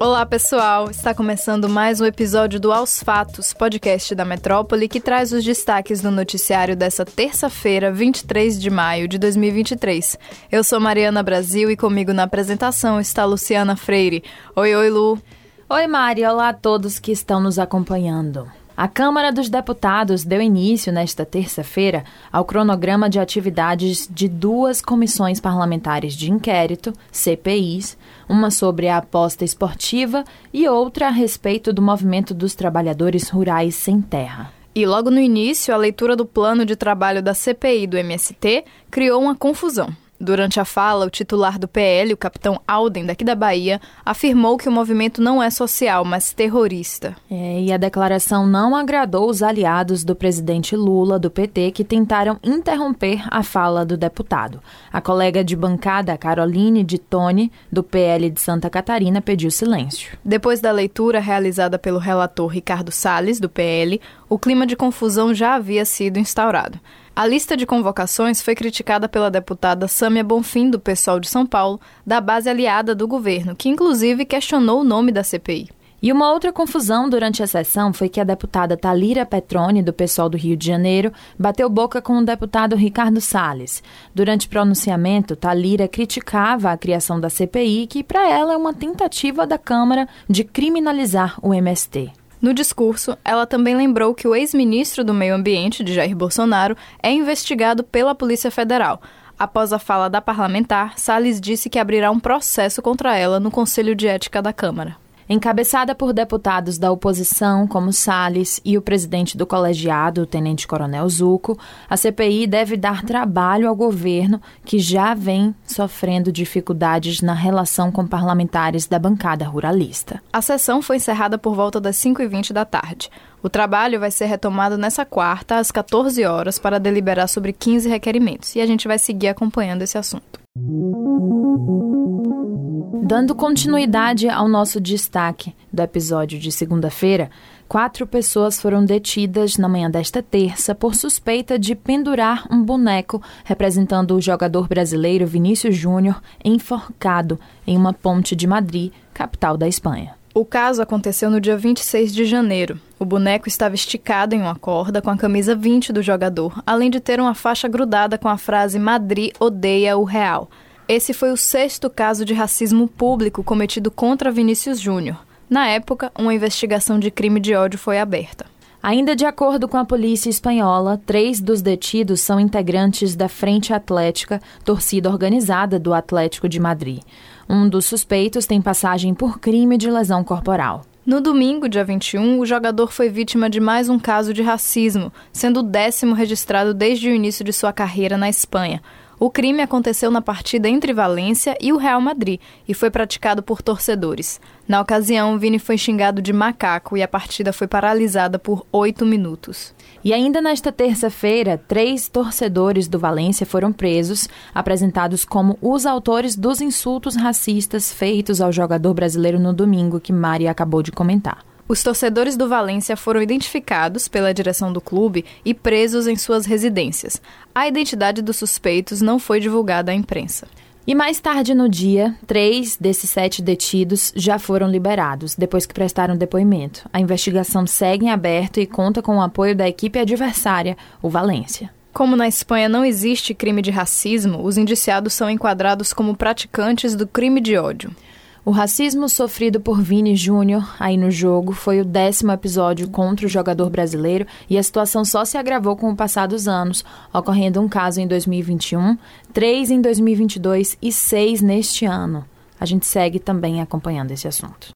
Olá, pessoal! Está começando mais um episódio do Aos Fatos, podcast da Metrópole, que traz os destaques do noticiário dessa terça-feira, 23 de maio de 2023. Eu sou Mariana Brasil e comigo na apresentação está Luciana Freire. Oi, oi, Lu! Oi, Mari! Olá a todos que estão nos acompanhando. A Câmara dos Deputados deu início nesta terça-feira ao cronograma de atividades de duas comissões parlamentares de inquérito, CPIs, uma sobre a aposta esportiva e outra a respeito do movimento dos trabalhadores rurais sem terra. E logo no início, a leitura do plano de trabalho da CPI do MST criou uma confusão. Durante a fala, o titular do PL, o capitão Alden, daqui da Bahia, afirmou que o movimento não é social, mas terrorista. É, e a declaração não agradou os aliados do presidente Lula, do PT, que tentaram interromper a fala do deputado. A colega de bancada, Caroline de Tone, do PL de Santa Catarina, pediu silêncio. Depois da leitura realizada pelo relator Ricardo Salles, do PL, o clima de confusão já havia sido instaurado. A lista de convocações foi criticada pela deputada Sâmia Bonfim, do PSOL de São Paulo, da base aliada do governo, que inclusive questionou o nome da CPI. E uma outra confusão durante a sessão foi que a deputada Talira Petroni, do PSOL do Rio de Janeiro, bateu boca com o deputado Ricardo Salles. Durante o pronunciamento, Talira criticava a criação da CPI, que para ela é uma tentativa da Câmara de criminalizar o MST. No discurso, ela também lembrou que o ex-ministro do Meio Ambiente, de Jair Bolsonaro, é investigado pela Polícia Federal. Após a fala da parlamentar, Salles disse que abrirá um processo contra ela no Conselho de Ética da Câmara. Encabeçada por deputados da oposição, como Salles e o presidente do colegiado, o tenente-coronel Zuco, a CPI deve dar trabalho ao governo, que já vem sofrendo dificuldades na relação com parlamentares da bancada ruralista. A sessão foi encerrada por volta das 5h20 da tarde. O trabalho vai ser retomado nessa quarta, às 14 horas, para deliberar sobre 15 requerimentos, e a gente vai seguir acompanhando esse assunto. Dando continuidade ao nosso destaque do episódio de segunda-feira, quatro pessoas foram detidas na manhã desta terça por suspeita de pendurar um boneco representando o jogador brasileiro Vinícius Júnior enforcado em uma ponte de Madrid, capital da Espanha. O caso aconteceu no dia 26 de janeiro. O boneco estava esticado em uma corda com a camisa 20 do jogador, além de ter uma faixa grudada com a frase Madrid odeia o Real. Esse foi o sexto caso de racismo público cometido contra Vinícius Júnior. Na época, uma investigação de crime de ódio foi aberta. Ainda de acordo com a polícia espanhola, três dos detidos são integrantes da Frente Atlética, torcida organizada do Atlético de Madrid. Um dos suspeitos tem passagem por crime de lesão corporal. No domingo, dia 21, o jogador foi vítima de mais um caso de racismo, sendo o décimo registrado desde o início de sua carreira na Espanha. O crime aconteceu na partida entre Valência e o Real Madrid e foi praticado por torcedores. Na ocasião, Vini foi xingado de macaco e a partida foi paralisada por oito minutos. E ainda nesta terça-feira, três torcedores do Valência foram presos, apresentados como os autores dos insultos racistas feitos ao jogador brasileiro no domingo, que Mari acabou de comentar. Os torcedores do Valência foram identificados pela direção do clube e presos em suas residências. A identidade dos suspeitos não foi divulgada à imprensa. E mais tarde no dia, três desses sete detidos já foram liberados, depois que prestaram depoimento. A investigação segue em aberto e conta com o apoio da equipe adversária, o Valência. Como na Espanha não existe crime de racismo, os indiciados são enquadrados como praticantes do crime de ódio. O racismo sofrido por Vini Júnior aí no jogo foi o décimo episódio contra o jogador brasileiro e a situação só se agravou com o passar dos anos, ocorrendo um caso em 2021, três em 2022 e seis neste ano. A gente segue também acompanhando esse assunto.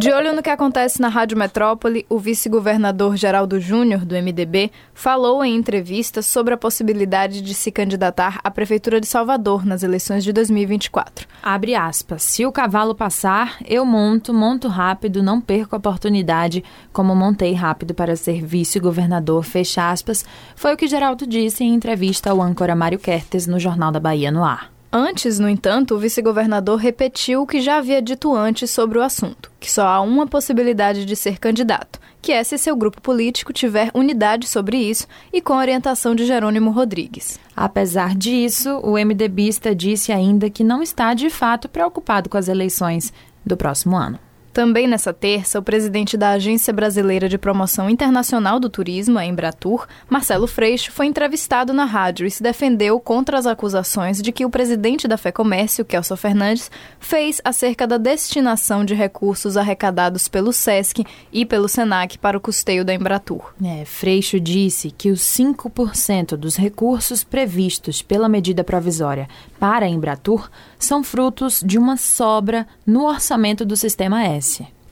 De olho no que acontece na Rádio Metrópole, o vice-governador Geraldo Júnior, do MDB, falou em entrevista sobre a possibilidade de se candidatar à Prefeitura de Salvador nas eleições de 2024. Abre aspas. Se o cavalo passar, eu monto, monto rápido, não perco a oportunidade, como montei rápido para ser vice-governador, fecha aspas, foi o que Geraldo disse em entrevista ao âncora Mário Kertes no Jornal da Bahia no ar. Antes, no entanto, o vice-governador repetiu o que já havia dito antes sobre o assunto, que só há uma possibilidade de ser candidato, que é se seu grupo político tiver unidade sobre isso e com orientação de Jerônimo Rodrigues. Apesar disso, o MDBista disse ainda que não está de fato preocupado com as eleições do próximo ano. Também nessa terça, o presidente da Agência Brasileira de Promoção Internacional do Turismo, a Embratur, Marcelo Freixo, foi entrevistado na rádio e se defendeu contra as acusações de que o presidente da FEComércio, Kelso Fernandes, fez acerca da destinação de recursos arrecadados pelo SESC e pelo SENAC para o custeio da Embratur. É, Freixo disse que os 5% dos recursos previstos pela medida provisória para a Embratur são frutos de uma sobra no orçamento do Sistema S.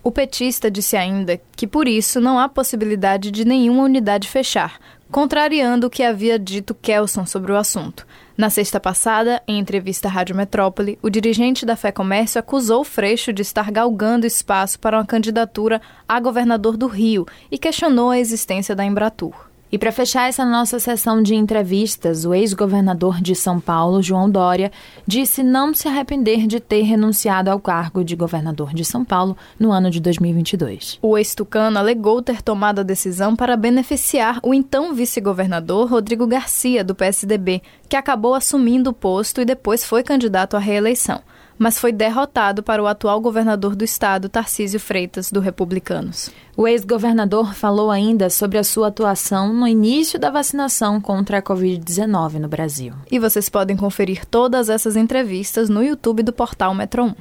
O petista disse ainda que, por isso, não há possibilidade de nenhuma unidade fechar, contrariando o que havia dito Kelson sobre o assunto. Na sexta passada, em entrevista à Rádio Metrópole, o dirigente da Fé Comércio acusou Freixo de estar galgando espaço para uma candidatura a governador do Rio e questionou a existência da Embratur. E para fechar essa nossa sessão de entrevistas, o ex-governador de São Paulo, João Dória, disse não se arrepender de ter renunciado ao cargo de governador de São Paulo no ano de 2022. O ex-tucano alegou ter tomado a decisão para beneficiar o então vice-governador Rodrigo Garcia, do PSDB, que acabou assumindo o posto e depois foi candidato à reeleição mas foi derrotado para o atual governador do estado, Tarcísio Freitas, do Republicanos. O ex-governador falou ainda sobre a sua atuação no início da vacinação contra a Covid-19 no Brasil. E vocês podem conferir todas essas entrevistas no YouTube do portal Metro 1.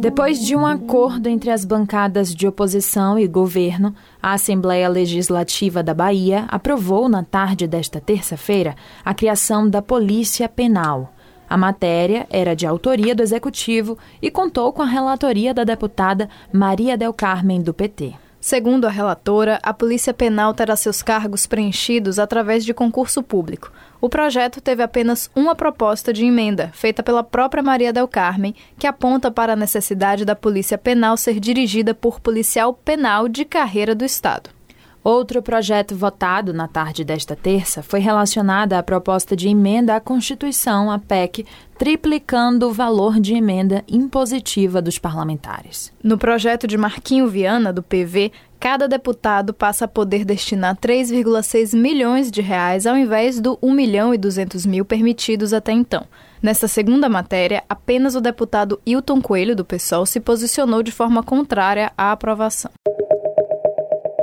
Depois de um acordo entre as bancadas de oposição e governo, a Assembleia Legislativa da Bahia aprovou na tarde desta terça-feira a criação da Polícia Penal. A matéria era de autoria do Executivo e contou com a relatoria da deputada Maria Del Carmen, do PT. Segundo a relatora, a Polícia Penal terá seus cargos preenchidos através de concurso público. O projeto teve apenas uma proposta de emenda, feita pela própria Maria Del Carmen, que aponta para a necessidade da Polícia Penal ser dirigida por policial penal de carreira do Estado. Outro projeto votado na tarde desta terça foi relacionado à proposta de emenda à Constituição, a PEC, triplicando o valor de emenda impositiva dos parlamentares. No projeto de Marquinho Viana, do PV, cada deputado passa a poder destinar 3,6 milhões de reais ao invés do 1 milhão e 200 mil permitidos até então. Nesta segunda matéria, apenas o deputado Hilton Coelho, do PSOL, se posicionou de forma contrária à aprovação.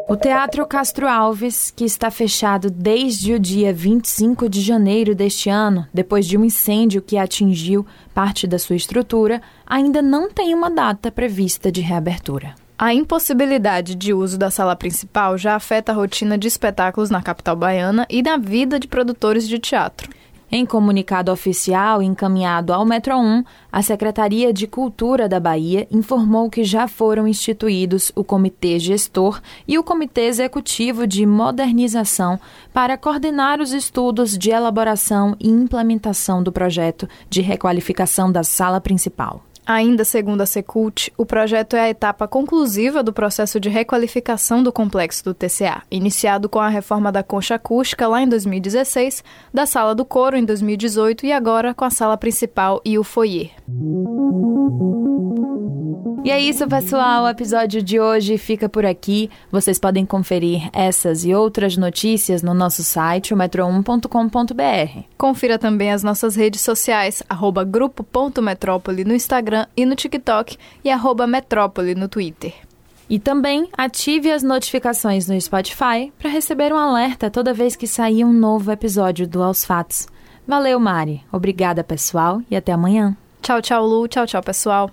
O Teatro Castro Alves, que está fechado desde o dia 25 de janeiro deste ano, depois de um incêndio que atingiu parte da sua estrutura, ainda não tem uma data prevista de reabertura. A impossibilidade de uso da sala principal já afeta a rotina de espetáculos na capital baiana e na vida de produtores de teatro. Em comunicado oficial encaminhado ao Metro 1, a Secretaria de Cultura da Bahia informou que já foram instituídos o Comitê Gestor e o Comitê Executivo de Modernização para coordenar os estudos de elaboração e implementação do projeto de requalificação da sala principal. Ainda segundo a Secult, o projeto é a etapa conclusiva do processo de requalificação do complexo do TCA, iniciado com a reforma da concha acústica lá em 2016, da sala do coro em 2018 e agora com a sala principal e o foyer. E é isso, pessoal. O episódio de hoje fica por aqui. Vocês podem conferir essas e outras notícias no nosso site, metro1.com.br. Confira também as nossas redes sociais, arroba grupo.metrópole no Instagram e no TikTok e arroba metrópole no Twitter. E também ative as notificações no Spotify para receber um alerta toda vez que sair um novo episódio do Aos Fatos. Valeu, Mari. Obrigada, pessoal, e até amanhã. Tchau, tchau, Lu. Tchau, tchau, pessoal.